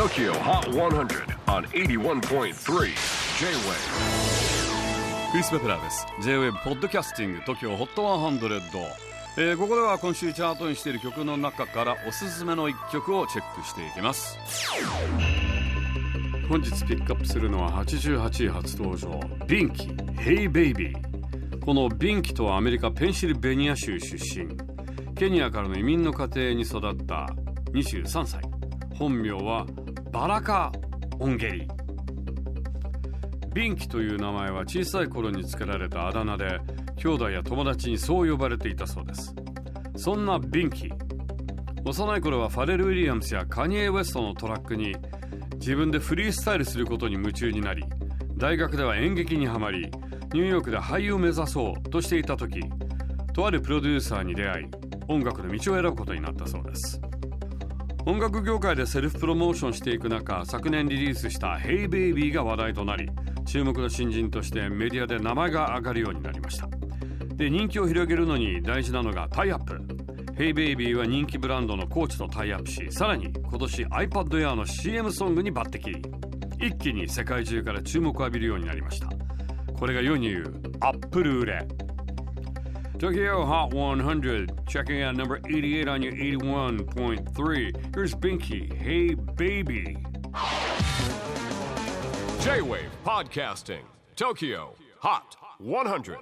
TOKYO HOT 100 on 81.3 J-WAVE クリス・ベプラーです。J-WAVE ポッドキャスティング TOKYO HOT 100、えー、ここでは今週チャートにしている曲の中からおすすめの一曲をチェックしていきます。本日ピックアップするのは88位初登場ビンキ Hey Baby このビンキとはアメリカペンシルベニア州出身。ケニアからの移民の家庭に育った23歳。本名はバラカ・オンゲリ。ビンキという名前は小さい頃に付けられたあだ名で兄弟や友達にそう呼ばれていたそうです。そんなビンキ。幼い頃はファレル・ウィリアムスやカニエ・ウェストのトラックに自分でフリースタイルすることに夢中になり大学では演劇にはまりニューヨークで俳優を目指そうとしていた時とあるプロデューサーに出会い音楽の道を選ぶことになったそうです。音楽業界でセルフプロモーションしていく中昨年リリースした「Hey Baby」が話題となり注目の新人としてメディアで名前が挙がるようになりました。で人気を広げるのに大事なのがタイアップ Hey Baby は人気ブランドのコーチとタイアップしさらに今年 iPad Air の CM ソングに抜擢。一気に世界中から注目を浴びるようになりました。これが世に言うアップル売れ。Tokyo Hot 100, checking out number 88 on your 81.3. Here's Binky. Hey, baby. J-WAVE PODCASTING TOKYO HOT 100